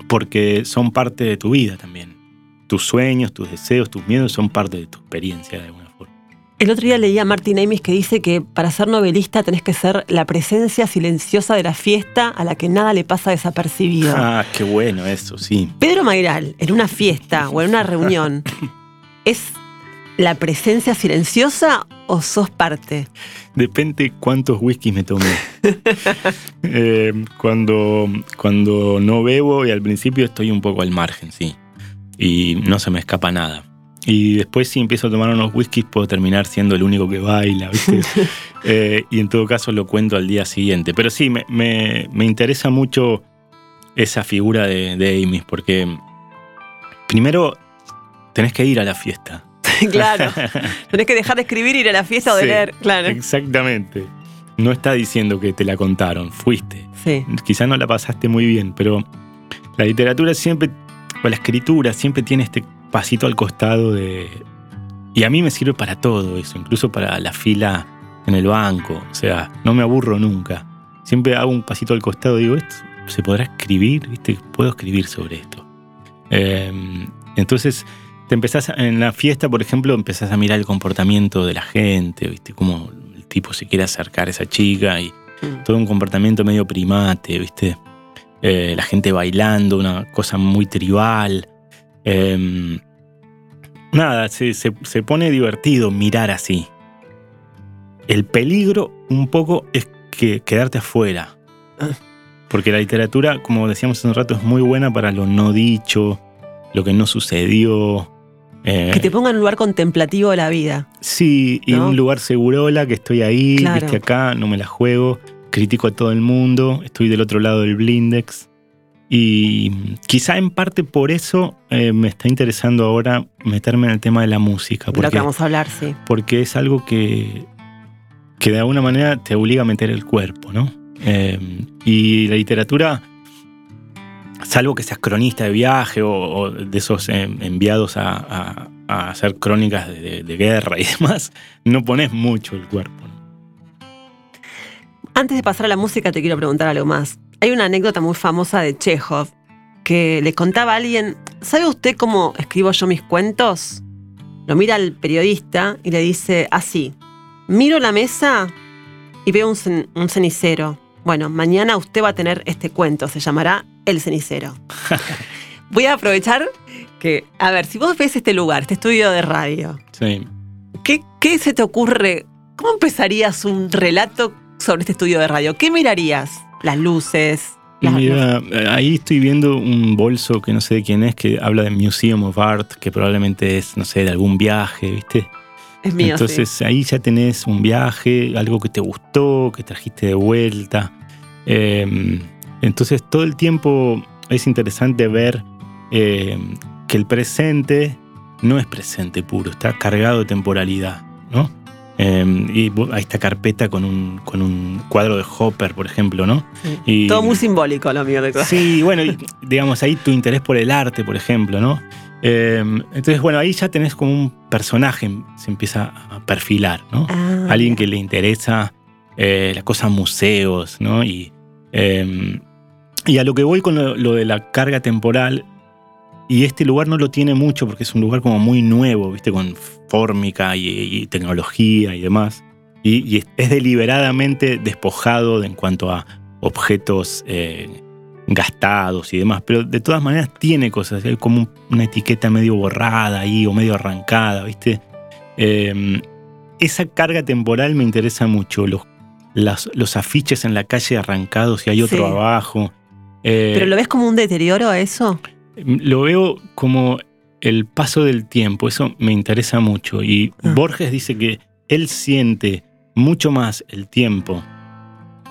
porque son parte de tu vida también tus sueños, tus deseos, tus miedos son parte de tu experiencia de. El otro día leía a Martin Amis que dice que para ser novelista tenés que ser la presencia silenciosa de la fiesta a la que nada le pasa desapercibido. Ah, qué bueno eso, sí. Pedro Mairal, en una fiesta o en una reunión, ¿es la presencia silenciosa o sos parte? Depende cuántos whiskies me tomé. Eh, cuando, cuando no bebo y al principio estoy un poco al margen, sí. Y no se me escapa nada. Y después si empiezo a tomar unos whiskies puedo terminar siendo el único que baila, ¿viste? Eh, y en todo caso lo cuento al día siguiente. Pero sí, me, me, me interesa mucho esa figura de, de Amy, porque primero tenés que ir a la fiesta. claro. Tenés que dejar de escribir, ir a la fiesta o de Sí, leer, claro. Exactamente. No está diciendo que te la contaron, fuiste. Sí. Quizás no la pasaste muy bien, pero la literatura siempre, o la escritura siempre tiene este pasito al costado de... Y a mí me sirve para todo eso, incluso para la fila en el banco. O sea, no me aburro nunca. Siempre hago un pasito al costado y digo, ¿esto se podrá escribir? ¿Viste? Puedo escribir sobre esto. Eh, entonces, te empezás, en la fiesta, por ejemplo, empezás a mirar el comportamiento de la gente, ¿viste? Cómo el tipo se quiere acercar a esa chica y Mm. todo un comportamiento medio primate, ¿viste? Eh, la gente bailando, una cosa muy tribal. Eh, nada, se, se- se pone divertido mirar así. El peligro un poco es que quedarte afuera. Porque la literatura, como decíamos hace un rato, es muy buena para lo no dicho, lo que no sucedió. eh, Que te ponga en un lugar contemplativo de la vida. Sí, y ¿no? un lugar segurola, que estoy ahí, Claro. viste acá, no me la juego, critico a todo el mundo, estoy del otro lado del blindex. Y quizá en parte por eso eh, me está interesando ahora meterme en el tema de la música, De lo que porque, vamos a hablar, sí. porque es algo que, que de alguna manera te obliga a meter el cuerpo, ¿no? Eh, y la literatura, salvo que seas cronista de viaje o, o de esos eh, enviados a, a- a hacer crónicas de, de- de guerra y demás, no pones mucho el cuerpo. ¿no? Antes de pasar a la música, te quiero preguntar algo más. Hay una anécdota muy famosa de Chekhov que le contaba a alguien: ¿Sabe usted cómo escribo yo mis cuentos? Lo mira al periodista y le dice así: Miro la mesa y veo un, cen- un cenicero. Bueno, mañana usted va a tener este cuento, se llamará El cenicero. Voy a aprovechar que, a ver, si vos ves este lugar, este estudio de radio, Sí. ¿Qué, qué se te ocurre? ¿Cómo empezarías un relato sobre este estudio de radio? ¿Qué mirarías? Las luces. Las, Mira, eh, ahí estoy viendo un bolso que no sé de quién es, que habla de Museum of Art, que probablemente es, no sé, de algún viaje, ¿viste? es mío, Entonces ahí ya tenés un viaje, algo que te gustó, que trajiste de vuelta. Eh, entonces todo el tiempo es interesante ver eh, que el presente no es presente puro, está cargado de temporalidad, ¿no? Eh, y ahí esta carpeta con un, con un cuadro de Hopper, por ejemplo, ¿no? Y- Todo muy simbólico lo mío de todo. Sí, bueno, y, digamos, ahí tu interés por el arte, por ejemplo, ¿no? Eh, entonces, bueno, ahí ya tenés como un personaje, se empieza a perfilar, ¿no? Ah, Alguien que le interesa eh, las cosas museos, ¿no? Y, eh, y a lo que voy con lo, lo de la carga temporal, y este lugar no lo tiene mucho porque es un lugar como muy nuevo, ¿viste? Con fórmica y, y tecnología y demás. Y, y es- deliberadamente despojado en cuanto a objetos eh, gastados y demás, pero de todas maneras tiene cosas, hay como un- una etiqueta medio borrada ahí o medio arrancada, ¿viste? Eh, esa carga temporal me interesa mucho, los, las- los afiches en la calle arrancados y hay otro Sí. abajo. Eh, ¿Pero lo ves como un deterioro a eso? Lo veo como el paso del tiempo, eso me interesa mucho. Y Ah. Borges dice que él siente mucho más el tiempo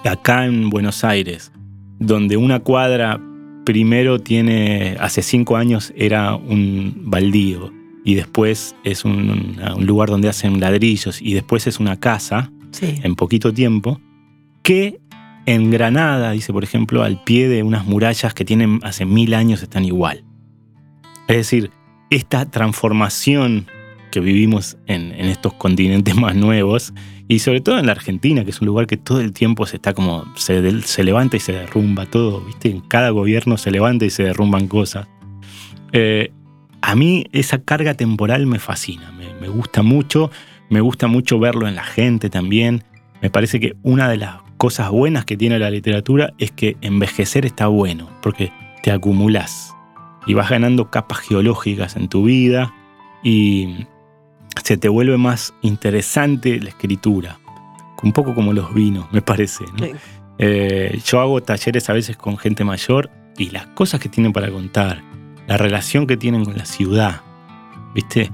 acá en Buenos Aires, donde una cuadra primero tiene, hace cinco años era un baldío y después es un, un lugar donde hacen ladrillos y después es una casa Sí. en poquito tiempo, que en Granada, dice por ejemplo, al pie de unas murallas que tienen hace mil años están igual. Es decir, esta transformación que vivimos en, estos continentes más nuevos, y sobre todo en la Argentina, que es un lugar que todo el tiempo se está como, se levanta y se derrumba todo, ¿viste? En cada gobierno se levanta y se derrumban cosas. Eh, a mí esa carga temporal me fascina, me, me gusta mucho, Me gusta mucho verlo en la gente también. Me parece que una de las cosas buenas que tiene la literatura es que envejecer está bueno, porque te acumulas y vas ganando capas geológicas en tu vida y se te vuelve más interesante la escritura. Un poco como los vinos, me parece. ¿no? Sí. Eh, yo hago talleres a veces con gente mayor y las cosas que tienen para contar, la relación que tienen con la ciudad, ¿viste?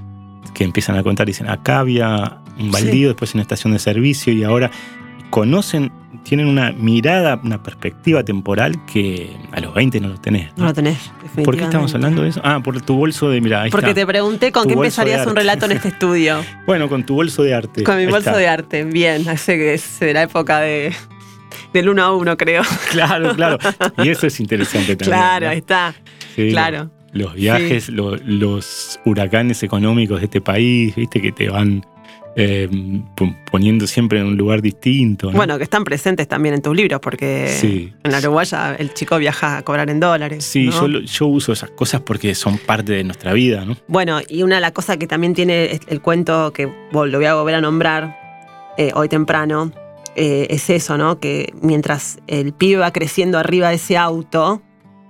Que empiezan a contar, dicen, acá había un baldío, después una estación de servicio y ahora conocen, tienen una mirada, una perspectiva temporal que a los 20 no lo tenés. ¿no? No lo tenés, ¿Por qué estamos definitivamente. hablando de eso? Ah, por tu bolso de, mira, ahí Porque está. te pregunté con Tu qué empezarías un relato en este estudio. Bueno, con tu bolso de arte. Con mi Ahí bolso está. de arte. Bien, hace que es de la época de, del uno a uno, creo. Claro, claro. Y eso es interesante también. claro, está. Sí, Claro. Los viajes, lo- los huracanes económicos de este país, viste, que te van eh, p- poniendo siempre en un lugar distinto. ¿no? Bueno, que están presentes también en tus libros, porque Sí. en la Uruguaya el chico viaja a cobrar en dólares. Sí, ¿no? yo, uso esas cosas porque son parte de nuestra vida, ¿no? Bueno, y una de las cosas que también tiene el cuento que lo voy a volver a nombrar eh, hoy temprano, eh, es eso, ¿no? Que mientras el pibe va creciendo arriba de ese auto,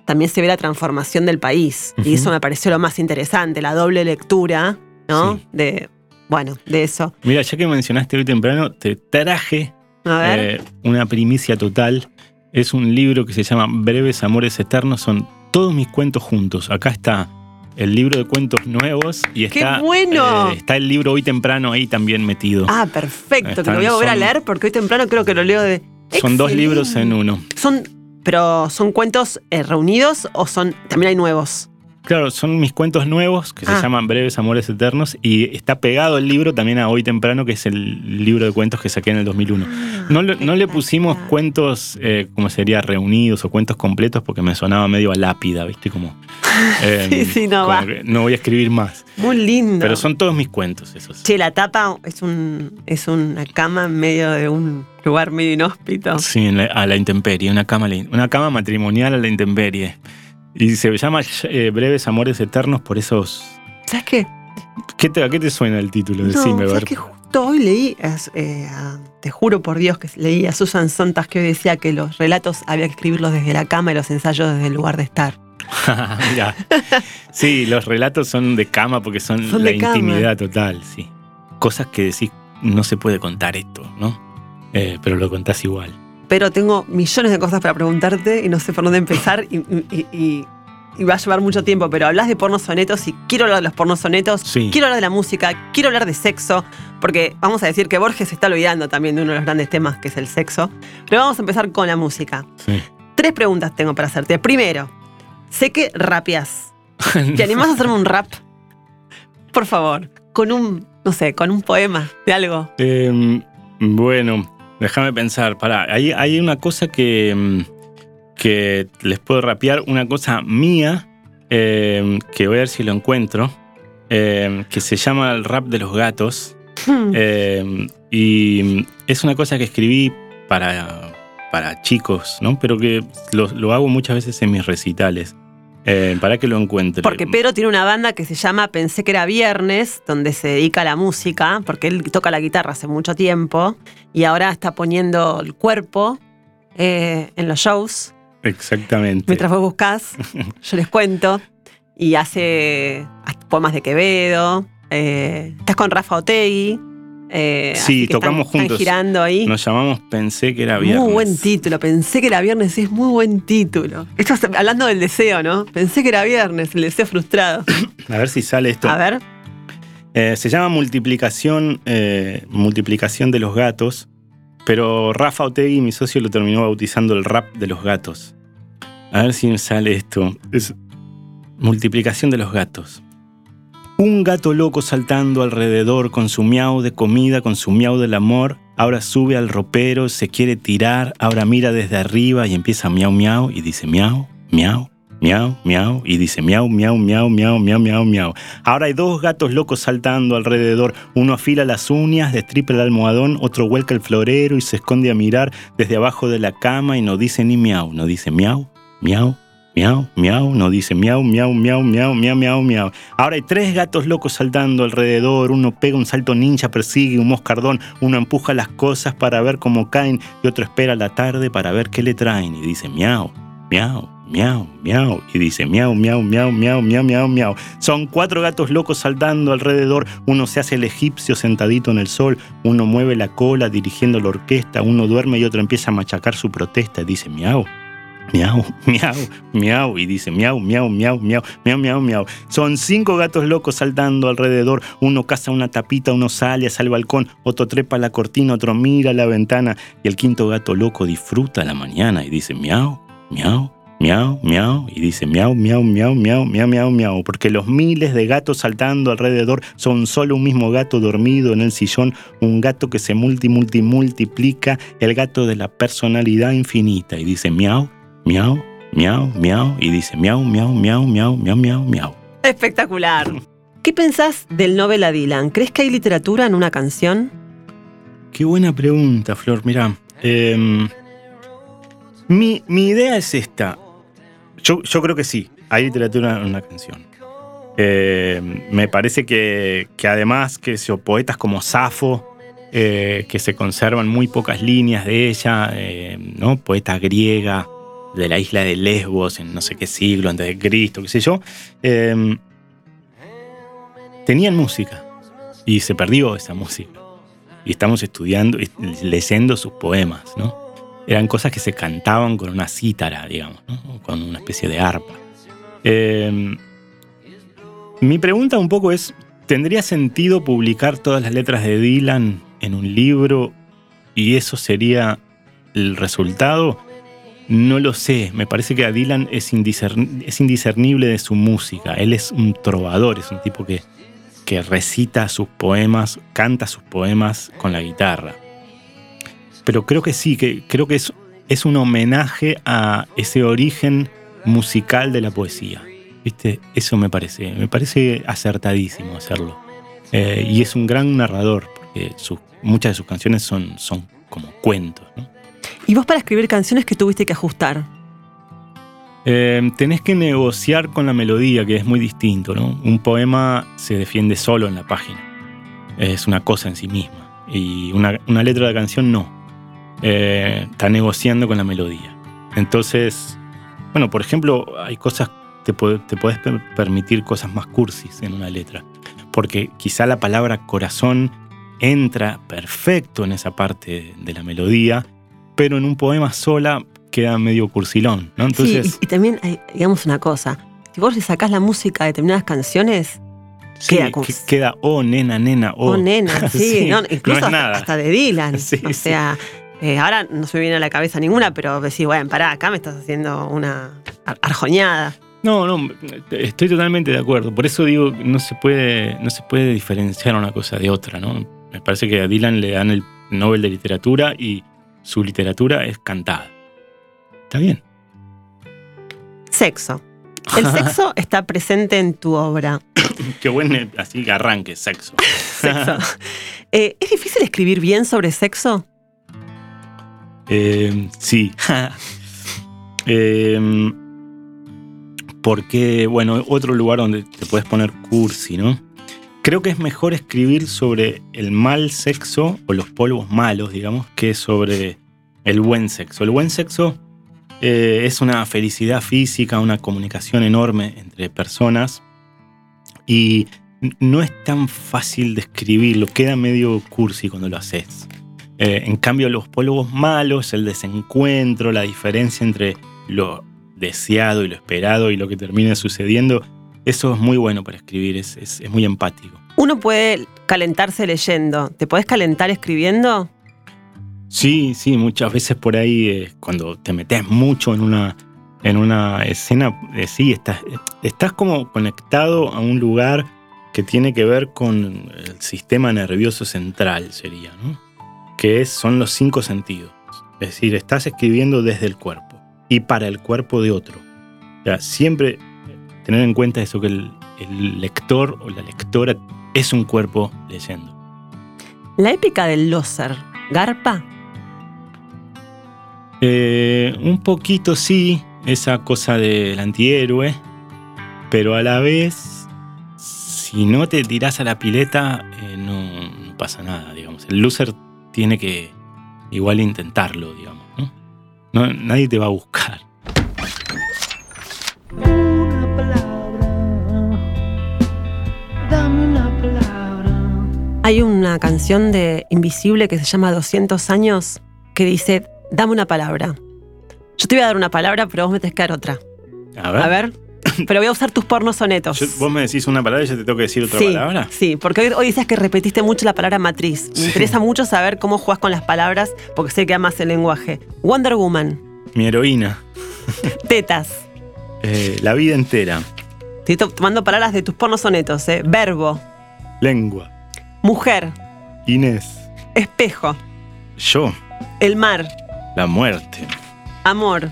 también se ve la transformación del país. Y eso me pareció lo más interesante, la doble lectura, ¿no? Sí. De, bueno, de eso. Mira, ya que mencionaste hoy temprano, te traje A ver. eh, una primicia total. Es un libro que se llama Breves Amores Eternos. Son todos mis cuentos juntos. Acá está el libro de cuentos nuevos y ¡Qué está, bueno! eh, está el libro hoy temprano ahí también metido. ah, perfecto, están- lo voy a volver a leer porque hoy temprano creo que lo leo de... Son dos libros en uno. Son, pero son cuentos eh, reunidos o son también hay nuevos. Claro, son mis cuentos nuevos que Ah. se llaman Breves Amores Eternos y está pegado el libro también a hoy temprano, que es el libro de cuentos que saqué en el 2001. No, le- no le pusimos cuentos, eh, como sería, reunidos o cuentos completos porque me sonaba medio a lápida, ¿viste? Como, eh, Sí, sí, no va. no voy a escribir más. Muy lindo. Pero son todos mis cuentos esos. Che, la tapa es un es una cama en medio de un lugar medio inhóspito. Sí, a la intemperie, una cama, una cama matrimonial a la intemperie. Y se llama eh, Breves Amores Eternos por esos... ¿Sabes qué? ¿Qué te, ¿A qué te suena el título? No, Decime, a ¿sabes que justo hoy leí, eh, te juro por Dios que leí a Susan Sontag que hoy decía que los relatos había que escribirlos desde la cama y los ensayos desde el lugar de estar. Mirá. Sí, los relatos son de cama porque son, Son la cama. intimidad total, sí. Cosas que decís, no se puede contar esto, ¿no? Eh, pero lo contás igual. Pero tengo millones de cosas para preguntarte y no sé por dónde empezar y, y- y- y va a llevar mucho tiempo, pero hablas de pornos sonetos y quiero hablar de los pornos sonetos, Sí. quiero hablar de la música, quiero hablar de sexo, porque vamos a decir que Borges se está olvidando también de uno de los grandes temas que es el sexo. Pero vamos a empezar con la música. Sí. Tres preguntas tengo para hacerte. Primero, sé que rapeas. ¿Te animás a hacerme un rap? Por favor, con un, no sé, con un poema de algo. Eh, bueno, déjame pensar. Pará, hay, hay una cosa que, mm, que les puedo rapear, una cosa mía, eh, que voy a ver si lo encuentro, eh, que se llama el rap de los gatos. Hmm. Eh, y es una cosa que escribí para, para chicos, ¿no? Pero que lo, lo hago muchas veces en mis recitales. Eh, para que lo encuentre. Porque Pedro tiene una banda que se llama Pensé que era viernes, donde se dedica a la música, porque él toca la guitarra hace mucho tiempo y ahora está poniendo el cuerpo eh, en los shows. Exactamente. Mientras vos buscás, yo les cuento. Y hace poemas de Quevedo. eh, estás con Rafa Otegui. Eh, Sí, tocamos están, juntos. Están girando ahí. Nos llamamos Pensé que era viernes. Muy buen título. Pensé que era viernes. Es muy buen título. Esto es hablando del deseo, ¿no? Pensé que era viernes, el deseo frustrado. A ver si sale esto. A ver. Eh, se llama multiplicación, eh, multiplicación de los gatos, pero Rafa Otegui, mi socio, lo terminó bautizando el rap de los gatos. A ver si sale esto. Es multiplicación de los gatos. Un gato loco saltando alrededor con su miau de comida, con su miau del amor. Ahora sube al ropero, se quiere tirar, ahora mira desde arriba y empieza miau miau y dice miau, miau, miau, miau y dice miau, miau, miau, miau, miau, miau, miau. Ahora hay dos gatos locos saltando alrededor. Uno afila las uñas, destripa el almohadón, otro vuelca el florero y se esconde a mirar desde abajo de la cama y no dice ni miau, no dice miau, miau, Miau, miau, no dice miau, miau, miau, miau, miau, miau, miau. Ahora hay tres gatos locos saltando alrededor, uno pega un salto ninja, persigue un moscardón, uno empuja las cosas para ver cómo caen y otro espera la tarde para ver qué le traen y dice miau, miau, miau, miau, y dice miau, miau, miau, miau, miau, miau, miau. Son cuatro gatos locos saltando alrededor, uno se hace el egipcio sentadito en el sol, uno mueve la cola dirigiendo la orquesta, uno duerme y otro empieza a machacar su protesta y dice miau. Miau, miau, miau, y dice miau, miau, miau, miau, miau, miau, miau. Son cinco gatos locos saltando alrededor. Uno caza una tapita, uno sale hacia el balcón, otro trepa la cortina, otro mira la ventana. Y el quinto gato loco disfruta la mañana y dice miau, miau, miau, miau, y dice miau, miau, miau, miau, miau, miau, miau, porque los miles de gatos saltando alrededor son solo un mismo gato dormido en el sillón, un gato que se multi, multi, multiplica, el gato de la personalidad infinita, y dice miau, miau, miau, miau, y dice miau, miau, miau, miau, miau, miau, miau. Espectacular. ¿Qué pensás del novela Dylan? ¿Crees que hay literatura en una canción? Qué buena pregunta, Flor. Mira, em, mi, mi idea es esta. Yo, yo creo que sí, hay literatura en una canción. Eh, me parece que, que además que poetas como Safo, eh, que se conservan muy pocas líneas de ella, eh, ¿no? poeta griega de la isla de Lesbos en no sé qué siglo antes de Cristo, qué sé yo, eh, tenían música y se perdió esa música. Y estamos estudiando, y leyendo sus poemas, ¿no? Eran cosas que se cantaban con una cítara, digamos, ¿no? con una especie de arpa. Eh, mi pregunta un poco es, ¿tendría sentido publicar todas las letras de Dylan en un libro y eso sería el resultado? No lo sé, me parece que a Dylan es, indiscern es indiscernible de su música. Él es un trovador, es un tipo que, recita sus poemas, canta sus poemas con la guitarra. Pero creo que sí, que creo que es, un homenaje a ese origen musical de la poesía. ¿Viste? Eso me parece, me parece acertadísimo hacerlo. Eh, y es un gran narrador, porque muchas de sus canciones son, son como cuentos. ¿no? ¿Y vos para escribir canciones que tuviste que ajustar? Eh, tenés que negociar con la melodía, que es muy distinto. ¿no? Un poema se defiende solo en la página. Es una cosa en sí misma. Y una, una letra de canción no. Eh, está negociando con la melodía. Entonces, bueno, por ejemplo, hay cosas, te, te puedes permitir cosas más cursis en una letra. Porque quizá la palabra corazón entra perfecto en esa parte de la melodía, pero en un poema sola queda medio cursilón, ¿no? Entonces, sí, y, y, también hay, digamos una cosa, si vos le sacás la música de determinadas canciones, sí, queda como... queda oh nena, nena, oh. Oh nena, sí, sí no, incluso no hasta, nada. hasta, de Dylan. Sí, o sea, eh, ahora no se me viene a la cabeza ninguna, pero decís, bueno, pará, acá me estás haciendo una ar arjoñada. No, no, estoy totalmente de acuerdo. Por eso digo, no se puede, no se puede diferenciar una cosa de otra, ¿no? Me parece que a Dylan le dan el Nobel de Literatura y su literatura es cantada. Está bien. Sexo. El sexo está presente en tu obra. Qué buen así que arranque, sexo. sexo. Eh, ¿Es difícil escribir bien sobre sexo? Eh, sí. eh, porque, bueno, otro lugar donde te puedes poner cursi, ¿no? Creo que es mejor escribir sobre el mal sexo o los polvos malos, digamos, que sobre el buen sexo. El buen sexo eh, es una felicidad física, una comunicación enorme entre personas y no es tan fácil de escribirlo, queda medio cursi cuando lo haces. Eh, en cambio, los polvos malos, el desencuentro, la diferencia entre lo deseado y lo esperado y lo que termina sucediendo, eso es muy bueno para escribir, es, es, es muy empático. Uno puede calentarse leyendo. ¿Te puedes calentar escribiendo? Sí, sí, muchas veces por ahí, eh, cuando te metes mucho en una, en una escena, eh, sí, estás, estás como conectado a un lugar que tiene que ver con el sistema nervioso central, sería, ¿no? Que es, son los cinco sentidos. Es decir, estás escribiendo desde el cuerpo y para el cuerpo de otro. O sea, siempre tener en cuenta eso, que el, el lector o la lectora es un cuerpo leyendo. La épica del Loser, ¿garpa? Eh, un poquito sí, esa cosa del antihéroe, pero a la vez, si no te tirás a la pileta, eh, no, no pasa nada, digamos. El loser tiene que igual intentarlo, digamos. ¿no? No, nadie te va a buscar. Hay una canción de Invisible que se llama 200 años que dice, dame una palabra. Yo te voy a dar una palabra, pero vos me tenés que dar otra. A ver. A ver. Pero voy a usar tus pornos sonetos. Yo- vos me decís una palabra y yo te tengo que decir otra sí, palabra. Sí, porque hoy, hoy dices que repetiste mucho la palabra matriz. Me Sí. interesa mucho saber cómo jugás con las palabras, porque sé que amas el lenguaje. Wonder Woman, Mi heroína. tetas. Eh, la vida entera. Estoy to- tomando palabras de tus pornos sonetos, ¿eh? Verbo, Lengua. Mujer, Inés. espejo, Yo. el mar, La muerte. amor,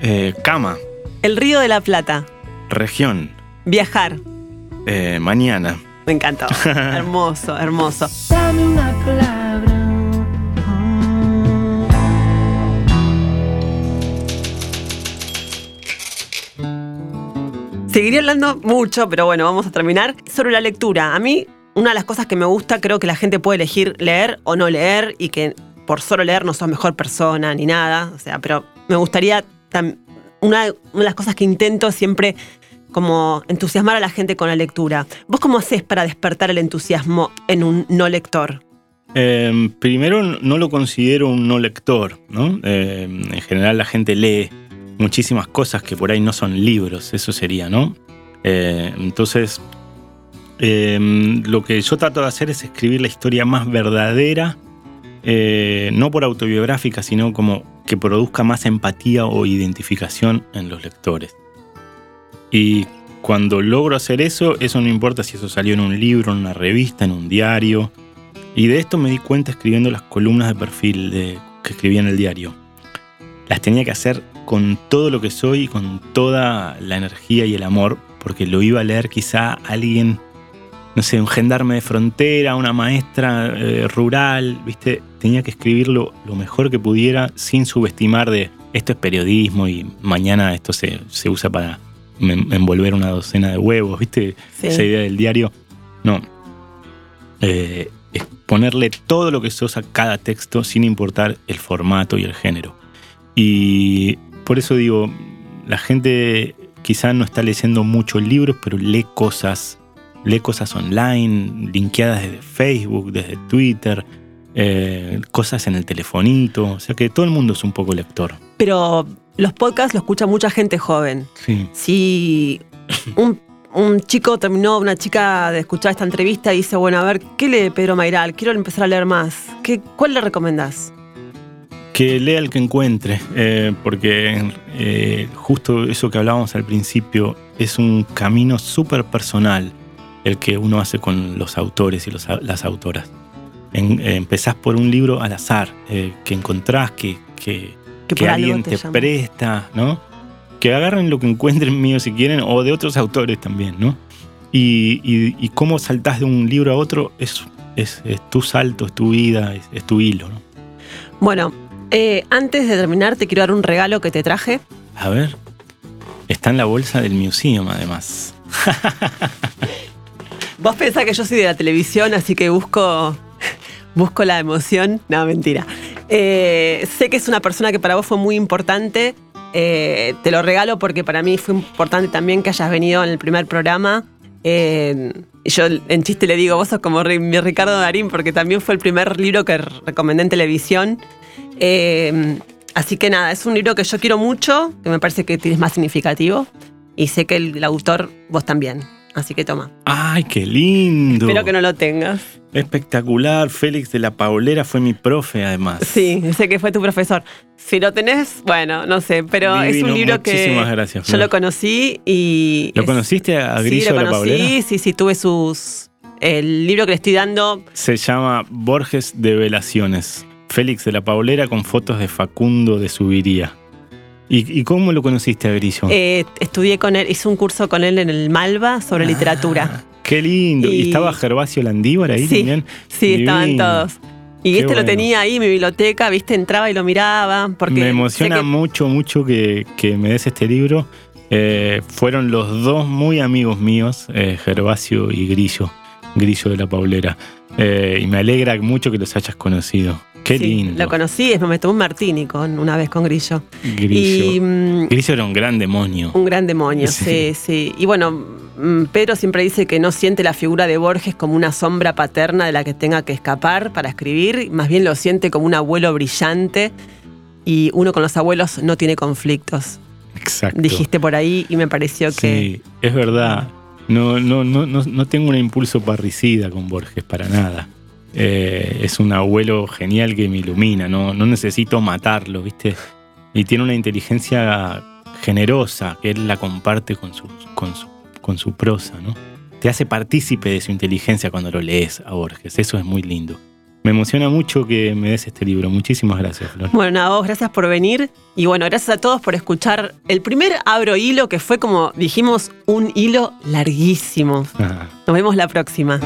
Eh, cama. el río de la plata, Región. viajar. Eh, mañana. Me encantó. hermoso, hermoso. Dame una palabra. Seguiría hablando mucho, pero bueno, vamos a terminar. Sobre la lectura. A mí, una de las cosas que me gusta, creo que la gente puede elegir leer o no leer y que por solo leer no sos mejor persona ni nada. O sea, pero me gustaría. Una, de las cosas que intento siempre como entusiasmar a la gente con la lectura. ¿Vos cómo haces para despertar el entusiasmo en un no lector? Eh, primero, no lo considero un no lector, ¿no? Eh, en general, la gente lee muchísimas cosas que por ahí no son libros, eso sería, ¿no? Eh, entonces, eh, lo que yo trato de hacer es escribir la historia más verdadera, eh, no por autobiográfica, sino como que produzca más empatía o identificación en los lectores. Y cuando logro hacer eso, eso no importa si eso salió en un libro, en una revista, en un diario. Y de esto me di cuenta escribiendo las columnas de perfil que escribía en el diario. Las tenía que hacer con todo lo que soy y con toda la energía y el amor, porque lo iba a leer quizá alguien, no sé, un gendarme de frontera, una maestra eh, rural, ¿viste? Tenía que escribirlo lo mejor que pudiera sin subestimar de esto es periodismo y mañana esto se, se usa para envolver una docena de huevos, ¿viste? Sí. Esa idea del diario. No. Eh, es ponerle todo lo que sos a cada texto sin importar el formato y el género. Y por eso digo, la gente quizá no está leyendo muchos libros, pero lee cosas, lee cosas online, linkeadas desde Facebook, desde Twitter, eh, cosas en el telefonito, o sea que todo el mundo es un poco lector. Pero los podcasts lo escucha mucha gente joven. Sí. Si un, un chico terminó, una chica de escuchar esta entrevista y dice, bueno, a ver, ¿qué lee Pedro Mairal? Quiero empezar a leer más. ¿Qué, ¿Cuál le recomendás? Que lea el que encuentre, eh, porque eh, justo eso que hablábamos al principio es un camino súper personal el que uno hace con los autores y los las autoras. En- eh, empezás por un libro al azar, eh, que encontrás, que, que, Que alguien te presta, ¿no? Que agarren lo que encuentren mío si quieren, o de otros autores también, ¿no? Y, y- y cómo saltás de un libro a otro es, es, es tu salto, es tu vida, es, es tu hilo, ¿no? Bueno, eh, antes de terminar, te quiero dar un regalo que te traje. A ver. Está en la bolsa del museum, además. Vos pensás que yo soy de la televisión, así que busco, busco la emoción. No, mentira. Eh, sé que es una persona que para vos fue muy importante. Eh, te lo regalo porque para mí fue importante también que hayas venido en el primer programa. Eh, yo en chiste le digo, vos sos como mi Ricardo Darín porque también fue el primer libro que recomendé en televisión. Así que nada, es un libro que yo quiero mucho, que me parece que tienes más significativo. Y sé que el autor, vos también. Así que toma. ¡Ay, qué lindo! Espero que no lo tengas. Espectacular. Félix de la Paulera fue mi profe, además. Sí, sé que fue tu profesor. Si lo tenés, bueno, no sé, pero es un libro que muchísimas gracias, yo lo conocí y... ¿Lo es- conociste a Sí, Grillo lo de la Paulera? conocí, sí, sí, tuve sus... El libro que le estoy dando, Se llama Borges de Velaciones. Félix de la Paulera con fotos de Facundo de Subiría. ¿Y, y cómo lo conociste a Grillo? eh, estudié con él, hice un curso con él en el Malva sobre literatura. Qué lindo. ¿Y, Y- estaba Gervasio Landívar ahí Sí, también? Sí, estaban Divino. todos. Y Qué este lo tenía ahí en mi biblioteca, viste, entraba y lo miraba. Porque me emociona que- mucho, mucho que, que me des este libro. Eh, fueron los dos muy amigos míos, eh, Gervasio y Grillo, Grillo de la Paulera. Eh, y me alegra mucho que los hayas conocido. Qué sí, lindo. Lo conocí, es me tomé un martini con, una vez con Grillo. Grillo. Y mm, Grillo era un gran demonio. un gran demonio, sí, Sí. sí. Y bueno, mm, Pedro siempre dice que no siente la figura de Borges como una sombra paterna de la que tenga que escapar para escribir, más bien lo siente como un abuelo brillante. Y uno con los abuelos no tiene conflictos. Exacto. Dijiste por ahí y me pareció que Sí, es verdad. No, no, no, no, no tengo un impulso parricida con Borges para nada. Eh, es un abuelo genial que me ilumina, no, no necesito matarlo, ¿viste? Y tiene una inteligencia generosa que él la comparte con su, con su, con su prosa, ¿no? Te hace partícipe de su inteligencia cuando lo lees a Borges, eso es muy lindo. Me emociona mucho que me des este libro. Muchísimas gracias, Flor. Bueno, nada, vos, gracias por venir. Y bueno, gracias a todos por escuchar el primer Abro Hilo, que fue como dijimos, un hilo larguísimo. Ah. Nos vemos la próxima.